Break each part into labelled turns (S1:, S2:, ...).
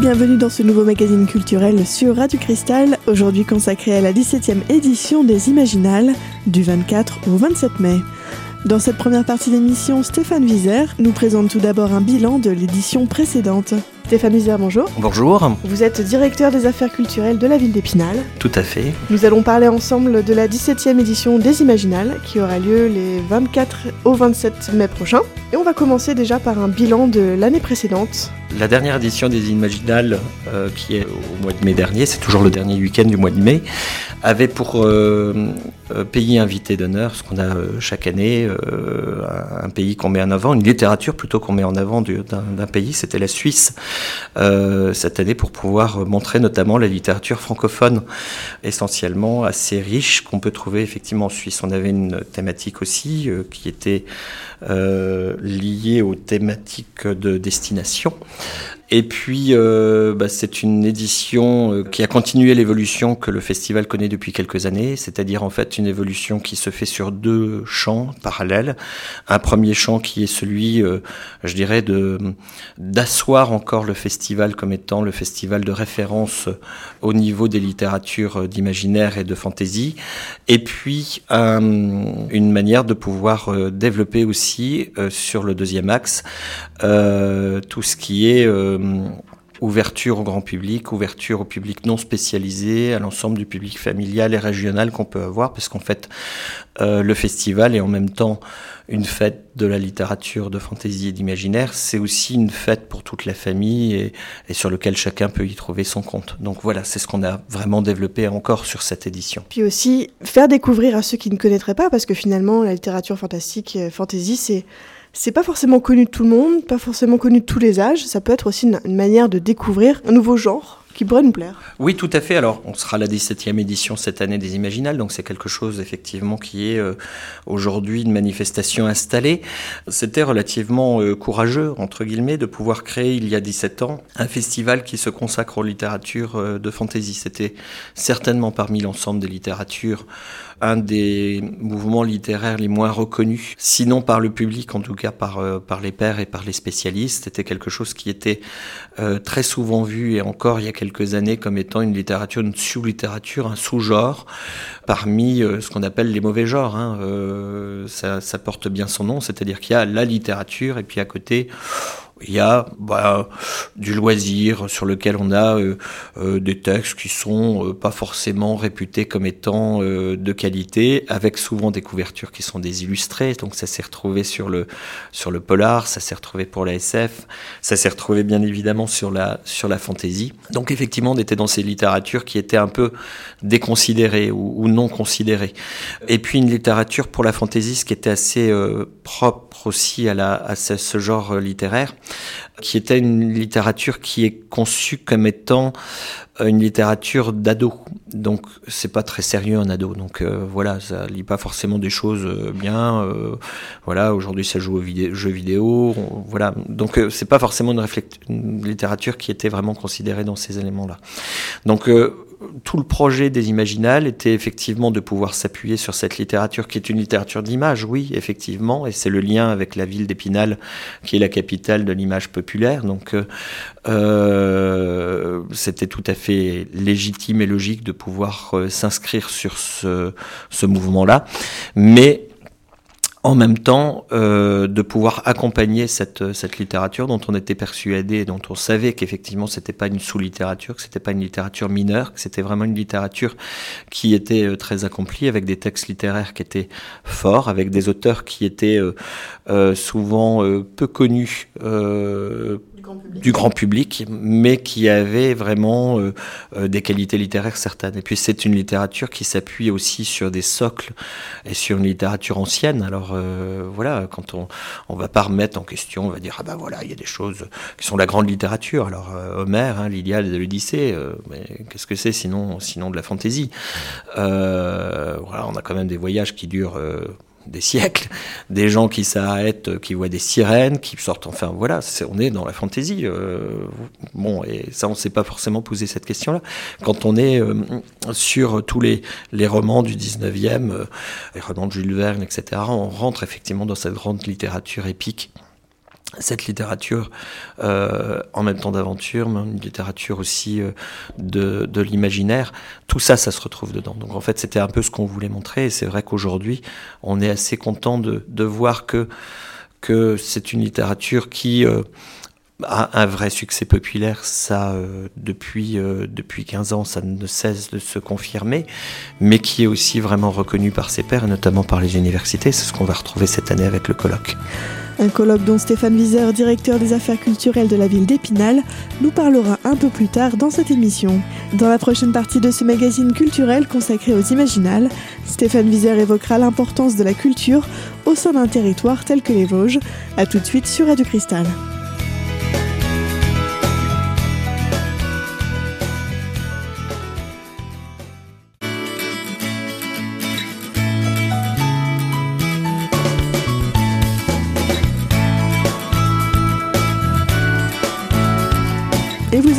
S1: bienvenue dans ce nouveau magazine culturel sur Radio Cristal, aujourd'hui consacré à la 17e édition des Imaginales du 24 au 27 mai. Dans cette première partie d'émission, Stéphane Vizer nous présente tout d'abord un bilan de l'édition précédente. Stéphane Vizer, bonjour.
S2: Bonjour.
S1: Vous êtes directeur des affaires culturelles de la ville d'Épinal.
S2: Tout à fait.
S1: Nous allons parler ensemble de la 17e édition des Imaginales qui aura lieu les 24 au 27 mai prochain. Et on va commencer déjà par un bilan de l'année précédente.
S2: La dernière édition des Imaginales, euh, qui est au mois de mai dernier, c'est toujours le dernier week-end du mois de mai, avait pour euh, pays invité d'honneur, ce qu'on a chaque année, un pays qu'on met en avant, une littérature plutôt qu'on met en avant d'un pays, c'était la Suisse cette année pour pouvoir montrer notamment la littérature francophone, essentiellement assez riche, qu'on peut trouver effectivement en Suisse. On avait une thématique aussi qui était liée aux thématiques de destination. Et puis, euh, bah, c'est une édition euh, qui a continué l'évolution que le festival connaît depuis quelques années, c'est-à-dire en fait une évolution qui se fait sur deux champs parallèles. Un premier champ qui est celui, euh, je dirais, de d'asseoir encore le festival comme étant le festival de référence au niveau des littératures d'imaginaire et de fantaisie, et puis une manière de pouvoir développer aussi sur le deuxième axe tout ce qui est euh, ouverture au grand public, ouverture au public non spécialisé, à l'ensemble du public familial et régional qu'on peut avoir, parce qu'en fait, euh, le festival est en même temps une fête de la littérature, de fantaisie et d'imaginaire, c'est aussi une fête pour toute la famille et, et, sur lequel chacun peut y trouver son compte. Donc voilà, c'est ce qu'on a vraiment développé encore sur cette édition.
S1: Puis aussi, faire découvrir à ceux qui ne connaîtraient pas, parce que finalement, la littérature fantastique, euh, fantaisie, c'est c'est pas forcément connu de tout le monde, pas forcément connu de tous les âges. Ça peut être aussi une, manière de découvrir un nouveau genre
S2: Oui, tout à fait. Alors, on sera la 17e édition cette année des Imaginales, donc c'est quelque chose effectivement qui est euh, aujourd'hui une manifestation installée. C'était relativement euh, courageux, entre guillemets, de pouvoir créer il y a 17 ans un festival qui se consacre aux littératures euh, de fantaisie. C'était certainement parmi l'ensemble des littératures un des mouvements littéraires les moins reconnus, sinon par le public, en tout cas par, les pairs et par les spécialistes. C'était quelque chose qui était très souvent vu, et encore il y a quelques années, comme étant une littérature, une sous-littérature, un sous-genre, parmi euh, ce qu'on appelle les mauvais genres. Hein. ça, ça porte bien son nom, c'est-à-dire qu'il y a la littérature, et puis à côté, il y a bah, du loisir sur lequel on a euh, euh, des textes qui sont euh, pas forcément réputés comme étant de qualité, avec souvent des couvertures qui sont des illustrés. Donc ça s'est retrouvé sur le sur le polar, ça s'est retrouvé pour la SF, ça s'est retrouvé bien évidemment sur la sur la fantasy. Donc effectivement, on était dans ces littératures qui étaient un peu déconsidérées ou, ou non considérées. Et puis une littérature pour la fantasy, ce qui était assez propre aussi à la à ce, ce genre littéraire qui était une littérature qui est conçue comme étant euh, une littérature d'ado. Donc c'est pas très sérieux un ado. Donc euh, voilà, ça lit pas forcément des choses euh, bien. voilà, aujourd'hui ça joue aux jeux vidéo. voilà, donc c'est pas forcément une, une, littérature qui était vraiment considérée dans ces éléments-là. Donc tout le projet des Imaginales était effectivement de pouvoir s'appuyer sur cette littérature qui est une littérature d'image, oui, effectivement, et c'est le lien avec la ville d'Épinal qui est la capitale de l'image populaire. Donc euh, euh c'était tout à fait légitime et logique de pouvoir euh, s'inscrire sur ce, ce mouvement-là. Mais en même temps euh, de pouvoir accompagner cette, cette littérature dont on était persuadé, dont on savait qu'effectivement c'était pas une sous-littérature, que c'était pas une littérature mineure, que c'était vraiment une littérature qui était euh, très accomplie avec des textes littéraires qui étaient forts, avec des auteurs qui étaient euh, euh souvent euh, peu connus du grand public, mais qui avait vraiment euh, euh, des qualités littéraires certaines. Et puis c'est une littérature qui s'appuie aussi sur des socles et sur une littérature ancienne. Alors euh, voilà, quand on on va pas remettre en question, on va dire ah ben voilà, il y a des choses qui sont la grande littérature. Alors Homère, hein, l'Iliade de l'Odyssée, mais qu'est-ce que c'est sinon sinon de la fantaisie? Voilà, on a quand même des voyages qui durent des siècles, des gens qui s'arrêtent, qui voient des sirènes, qui sortent, enfin voilà, on est dans la fantaisie. Euh, bon, et ça, on ne s'est pas forcément posé cette question-là. Quand on est euh, sur tous les, romans du 19e, euh, les romans de Jules Verne, etc., on rentre effectivement dans cette grande littérature épique cette littérature euh, en même temps d'aventure, mais une littérature aussi euh, de, de l'imaginaire, tout ça, ça se retrouve dedans. Donc en fait, c'était un peu ce qu'on voulait montrer, et c'est vrai qu'aujourd'hui, on est assez content de, de voir que, que c'est une littérature qui... Euh, a un vrai succès populaire, ça euh, depuis euh, depuis 15 ans, ça ne cesse de se confirmer, mais qui est aussi vraiment reconnu par ses pairs et notamment par les universités. C'est ce qu'on va retrouver cette année avec le colloque.
S1: Un colloque dont Stéphane Wieser, directeur des affaires culturelles de la ville d'Épinal, nous parlera un peu plus tard dans cette émission. Dans la prochaine partie de ce magazine culturel consacré aux Imaginales, Stéphane Wieser évoquera l'importance de la culture au sein d'un territoire tel que les Vosges. A tout de suite sur Radio Cristal.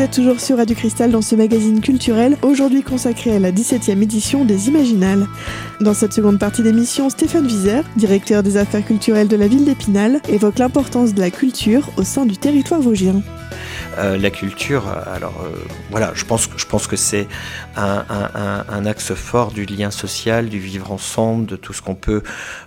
S1: Vous êtes toujours sur Radio Cristal dans ce magazine culturel, aujourd'hui consacré à la 17e édition des Imaginales. Dans cette seconde partie d'émission, Stéphane Wieser, directeur des affaires culturelles de la ville d'Épinal, évoque l'importance de la culture au sein du territoire vosgien.
S2: Euh, la culture, alors euh, voilà, je pense, que c'est un, axe fort du lien social, du vivre ensemble, de tout ce qu'on peut,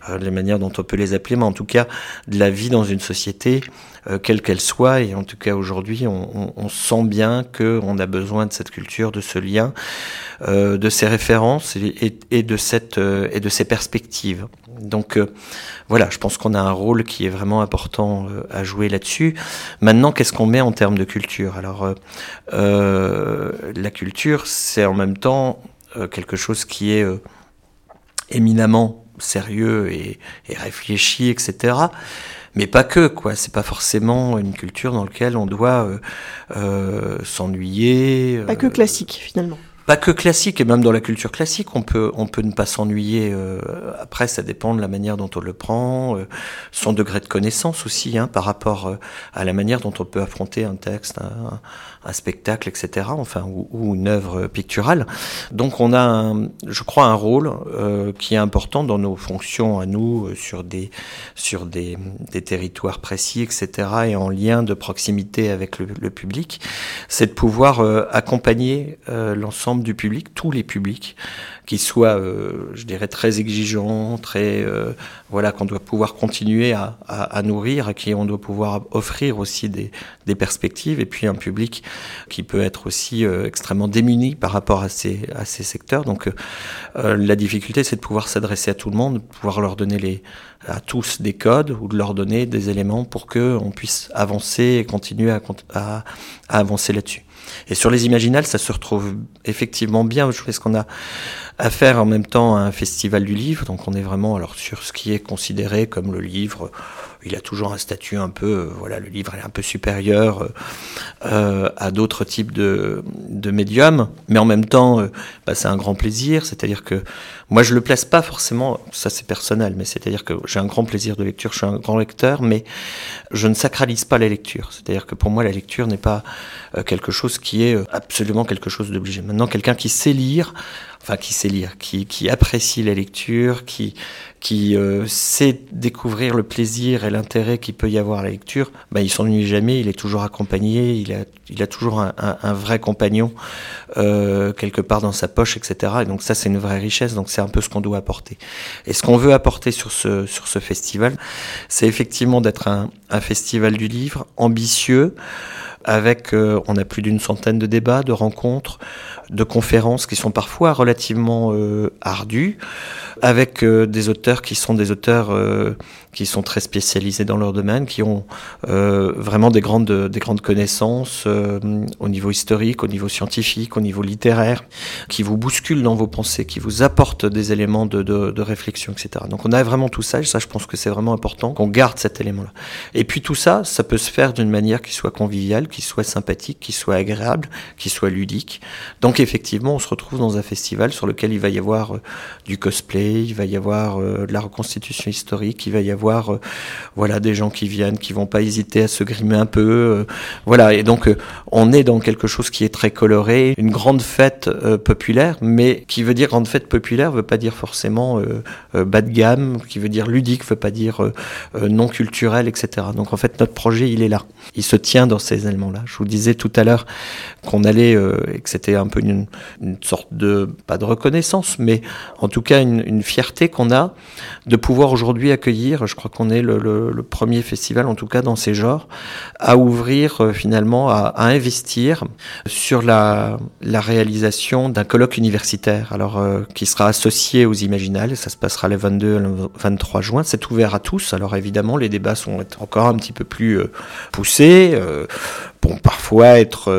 S2: euh, les manières dont on peut les appeler, mais en tout cas de la vie dans une société euh, quelle qu'elle soit. Et en tout cas aujourd'hui, on, sent bien qu'on a besoin de cette culture, de ce lien, euh, de ces références de cette euh, et de ces perspectives. Donc euh, voilà, je pense qu'on a un rôle qui est vraiment important euh, à jouer là-dessus. Maintenant, qu'est-ce qu'on met en termes de culture? Alors la culture, c'est en même temps quelque chose qui est éminemment sérieux et, et réfléchi, etc mais pas que quoi. C'est pas forcément une culture dans laquelle on doit euh, euh, s'ennuyer.
S1: Pas que classique finalement.
S2: Pas que classique, et même dans la culture classique, on peut, on peut ne pas s'ennuyer. Euh, après, ça dépend de la manière dont on le prend, euh, son degré de connaissance aussi, hein, par rapport euh, à la manière dont on peut affronter un texte, un spectacle, etc., enfin, ou, ou, une œuvre picturale. Donc, on a, un, je crois, un rôle euh, qui est important dans nos fonctions à nous, euh, sur des, sur des, des territoires précis, etc., et en lien de proximité avec le, le public, c'est de pouvoir euh, accompagner l'ensemble du public, tous les publics, qui soient, euh, je dirais, très exigeants, très, euh, voilà, qu'on doit pouvoir continuer à, à, à, nourrir, à qui on doit pouvoir offrir aussi des, des, perspectives, et puis un public qui peut être aussi euh, extrêmement démuni par rapport à ces, à ces secteurs. Donc, euh, la difficulté, c'est de pouvoir s'adresser à tout le monde, de pouvoir leur donner les, à tous des codes ou de leur donner des éléments pour que on puisse avancer et continuer à avancer là-dessus. Et sur les imaginales, ça se retrouve effectivement bien. Je pense qu'on a affaire en même temps à un festival du livre, donc on est vraiment alors sur ce qui est considéré comme le livre. Il a toujours un statut un peu, euh, voilà, le livre est un peu supérieur euh, euh, à d'autres types de, de médiums, mais en même temps, bah, c'est un grand plaisir. C'est-à-dire que moi, je le place pas forcément, ça c'est personnel, mais c'est-à-dire que j'ai un grand plaisir de lecture, je suis un grand lecteur, mais je ne sacralise pas la lecture. C'est-à-dire que pour moi, la lecture n'est pas quelque chose qui est absolument quelque chose d'obligé. Maintenant, quelqu'un qui sait lire, enfin qui sait lire, qui, qui apprécie la lecture, qui, qui euh, sait découvrir le plaisir et l'intérêt qu'il peut y avoir à la lecture, bah, il s'ennuie jamais, il est toujours accompagné, il a, il a toujours un, un, un vrai compagnon euh, quelque part dans sa poche, etc. Et donc ça, c'est une vraie richesse, donc c'est un peu ce qu'on doit apporter. Et ce qu'on veut apporter sur ce, sur ce festival, c'est effectivement d'être un, un festival du livre ambitieux, avec, euh, on a plus d'une centaine de débats, de rencontres, de conférences qui sont parfois relativement euh, ardues, avec euh, des auteurs qui sont des auteurs euh, qui sont très spécialisés dans leur domaine, qui ont euh, vraiment des grandes, des grandes connaissances euh, au niveau historique, au niveau scientifique, au niveau littéraire, qui vous bousculent dans vos pensées, qui vous apportent des éléments de, de, de réflexion, etc. Donc on a vraiment tout ça, et ça je pense que c'est vraiment important qu'on garde cet élément-là. Et puis tout ça, ça peut se faire d'une manière qui soit conviviale, qui soit sympathique, qui soit agréable, qui soit ludique. Donc effectivement, on se retrouve dans un festival sur lequel il va y avoir euh, du cosplay, il va y avoir euh, de la reconstitution historique, il va y avoir avoir voilà des gens qui viennent, qui vont pas hésiter à se grimer un peu, voilà. Et donc on est dans quelque chose qui est très coloré, une grande fête populaire, mais qui veut dire grande fête populaire veut pas dire forcément bas de gamme, qui veut dire ludique, veut pas dire non culturel, etc. Donc en fait notre projet il est là, il se tient dans ces éléments-là. Je vous disais tout à l'heure qu'on allait et que c'était un peu une sorte de pas de reconnaissance, mais en tout cas une, fierté qu'on a de pouvoir aujourd'hui accueillir, je crois qu'on est le, premier festival, en tout cas dans ces genres, à ouvrir euh, finalement, à, investir sur la, la réalisation d'un colloque universitaire, alors euh, qui sera associé aux Imaginales, ça se passera le 22 et le 23 juin, c'est ouvert à tous, alors évidemment les débats sont encore un petit peu plus euh, poussés, bon, parfois être,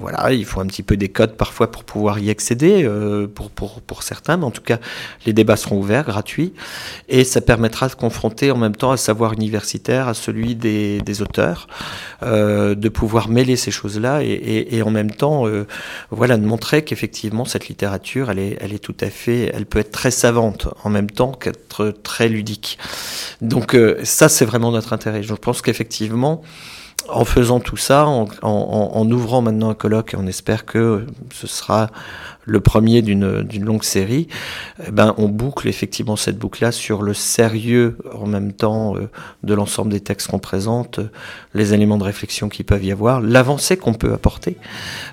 S2: voilà, il faut un petit peu des codes parfois pour pouvoir y accéder, pour, pour, pour certains, mais en tout cas les débats seront ouverts, gratuits, et ça permettra de confronter en même temps un savoir universitaire à celui des, auteurs, euh, de pouvoir mêler ces choses-là et, en même temps, euh, voilà, de montrer qu'effectivement cette littérature, elle est, elle est tout à fait, elle peut être très savante en même temps qu'être très ludique. Donc euh, ça, c'est vraiment notre intérêt. Je pense qu'effectivement, en faisant tout ça, en, ouvrant maintenant un colloque, et on espère que ce sera le premier d'une longue série, eh ben, on boucle effectivement cette boucle-là sur le sérieux en même temps euh, de l'ensemble des textes qu'on présente, les éléments de réflexion qui peuvent y avoir, l'avancée qu'on peut apporter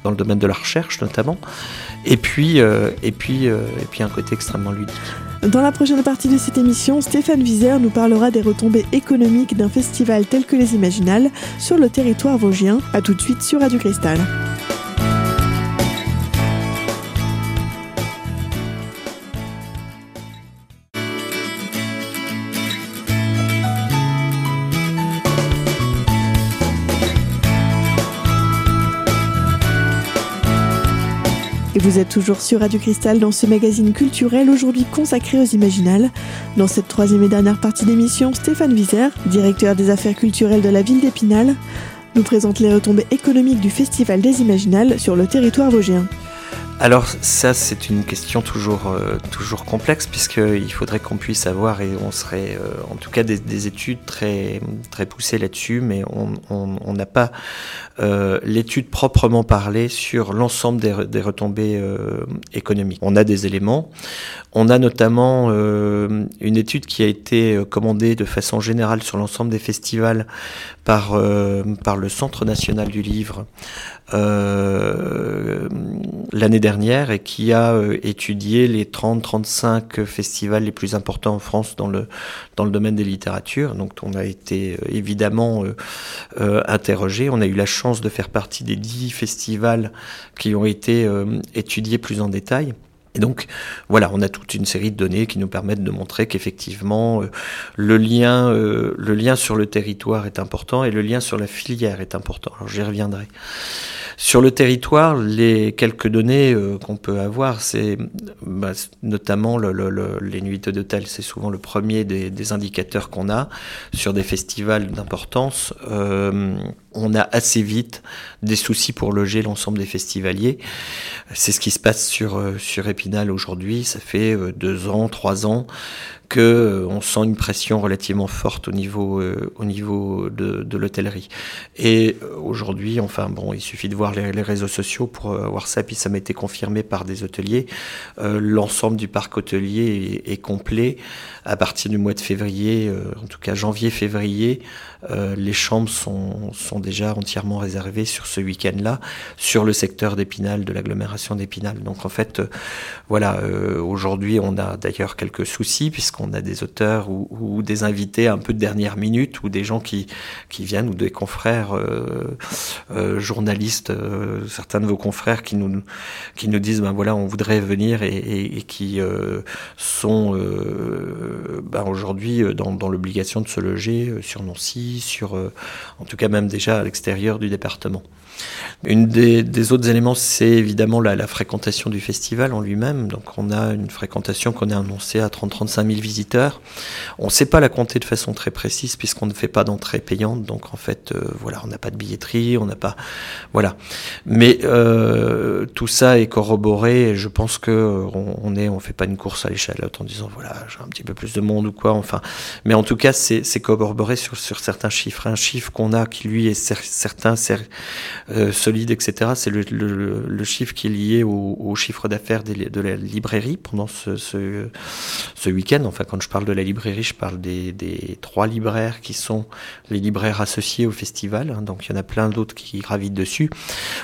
S2: dans le domaine de la recherche notamment, et puis, euh, et puis, euh, et puis un côté extrêmement ludique.
S1: Dans la prochaine partie de cette émission, Stéphane Vizer nous parlera des retombées économiques d'un festival tel que les Imaginales sur le territoire vosgien. A tout de suite sur Radio Cristal. Et vous êtes toujours sur Radio Cristal dans ce magazine culturel aujourd'hui consacré aux Imaginales. Dans cette troisième et dernière partie d'émission, Stéphane Vizer, directeur des affaires culturelles de la ville d'Épinal, nous présente les retombées économiques du Festival des Imaginales sur le territoire vosgien.
S2: Alors ça c'est une question toujours euh, toujours complexe puisqu'il faudrait qu'on puisse avoir et on serait euh, en tout cas des, études très très poussées là-dessus mais on n'a pas euh, l'étude proprement parlée sur l'ensemble des, des, retombées économiques. On a des éléments, on a notamment une étude qui a été commandée de façon générale sur l'ensemble des festivals par par le Centre national du livre euh, l'année dernière et qui a euh, étudié les 30-35 festivals les plus importants en France dans le, dans le domaine des littératures. Donc on a été euh, évidemment interrogé. On a eu la chance de faire partie des 10 festivals qui ont été étudiés plus en détail. Et donc, voilà, on a toute une série de données qui nous permettent de montrer qu'effectivement, le lien, le lien sur le territoire est important et le lien sur la filière est important. Alors, j'y reviendrai. Sur le territoire, les quelques données euh, qu'on peut avoir, c'est bah, notamment le, le, les nuits d'hôtel, c'est souvent le premier des, des indicateurs qu'on a sur des festivals d'importance. Euh, on a assez vite des soucis pour loger l'ensemble des festivaliers. C'est ce qui se passe sur, euh, sur Épinal aujourd'hui. Ça fait deux ans, trois ans que euh, on sent une pression relativement forte au niveau euh, au niveau de, de l'hôtellerie. Et euh, aujourd'hui, enfin bon, il suffit de voir les, les réseaux sociaux pour voir ça. Puis ça m'a été confirmé par des hôteliers. L'ensemble du parc hôtelier est, est, complet à partir du mois de février, en tout cas janvier-février. les chambres sont, sont déjà entièrement réservées sur ce week-end-là, sur le secteur d'Épinal, de l'agglomération d'Épinal. Donc en fait, voilà, aujourd'hui, on a d'ailleurs quelques soucis puisque on a des auteurs ou, des invités un peu de dernière minute ou des gens qui, qui viennent ou des confrères euh, euh, journalistes, euh, certains de vos confrères qui nous, qui nous disent ben voilà on voudrait venir et, qui sont ben aujourd'hui dans l'obligation de se loger sur Nancy, sur en tout cas même déjà à l'extérieur du département. Une des, autres éléments, c'est évidemment la, fréquentation du festival en lui-même. Donc on a une fréquentation qu'on a annoncée à 30-35 000 visiteurs. On ne sait pas la compter de façon très précise puisqu'on ne fait pas d'entrée payante. Donc en fait, euh, voilà, on n'a pas de billetterie, on n'a pas, voilà. Mais euh, tout ça est corroboré. Je pense que on, est, on fait pas une course à l'échelle en disant voilà, j'ai un petit peu plus de monde ou quoi. Enfin, mais en tout cas, c'est corroboré sur, sur certains chiffres. Un chiffre qu'on a qui lui est certain, euh, solide, etc. C'est le, le, chiffre qui est lié au, chiffre d'affaires de la librairie pendant ce, ce, week-end. Enfin, quand je parle de la librairie, je parle des, des, trois libraires qui sont les libraires associés au festival. Hein. donc, il y en a plein d'autres qui gravitent dessus.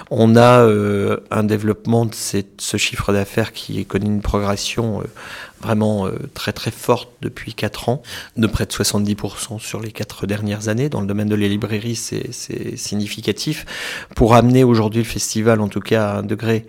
S2: On a euh, un développement de cette, ce chiffre d'affaires qui connaît une progression euh, vraiment euh, très très forte depuis 4 ans, de près de 70% sur les 4 dernières années. Dans le domaine de la librairie, c'est significatif. Pour amener aujourd'hui le festival, en tout cas, à un degré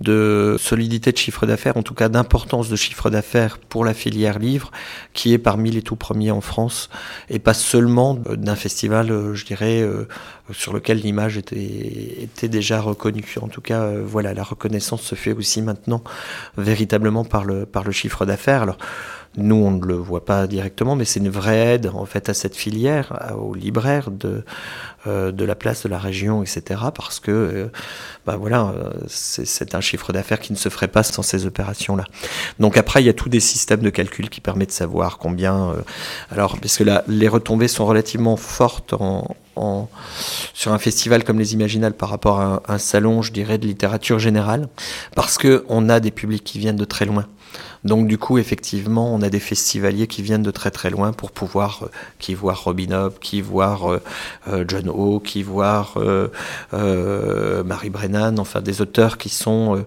S2: de solidité de chiffre d'affaires, en tout cas d'importance de chiffre d'affaires pour la filière livre, qui est parmi les tout premiers en France, et pas seulement d'un festival, euh, je dirais, euh, sur lequel l'image était, déjà reconnue. En tout cas, euh, voilà, la reconnaissance se fait aussi maintenant véritablement par le, par le chiffre d'affaires. Alors, nous, on ne le voit pas directement, mais c'est une vraie aide en fait à cette filière, aux libraires de, euh, de la place de la région, etc. Parce que, euh, bah voilà, euh, c'est un chiffre d'affaires qui ne se ferait pas sans ces opérations-là. Donc après, il y a tous des systèmes de calcul qui permettent de savoir combien. alors, parce que là, les retombées sont relativement fortes en, sur un festival comme les Imaginales par rapport à un, salon, je dirais, de littérature générale, parce que on a des publics qui viennent de très loin. Donc du coup, effectivement, on a des festivaliers qui viennent de très très loin pour pouvoir, euh, qui voir Robin Hobb, qui voir euh, euh, John O, qui voir Marie Brennan, enfin des auteurs qui sont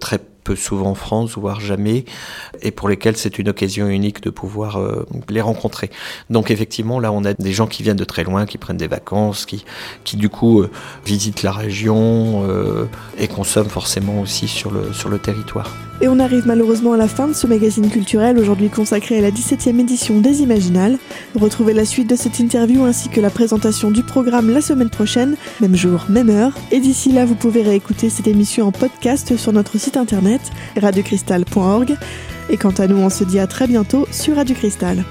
S2: très peu souvent en France, voire jamais, et pour lesquels c'est une occasion unique de pouvoir euh, les rencontrer. Donc effectivement, là, on a des gens qui viennent de très loin, qui prennent des vacances, qui, qui du coup euh, visitent la région euh, et consomment forcément aussi sur le, sur le territoire.
S1: Et on arrive malheureusement à la fin de ce magazine culturel, aujourd'hui consacré à la 17e édition des Imaginales. Retrouvez la suite de cette interview ainsi que la présentation du programme la semaine prochaine, même jour, même heure. Et d'ici là, vous pouvez réécouter cette émission en podcast sur notre site internet radiocristal.org. Et quant à nous, on se dit à très bientôt sur Radio Cristal.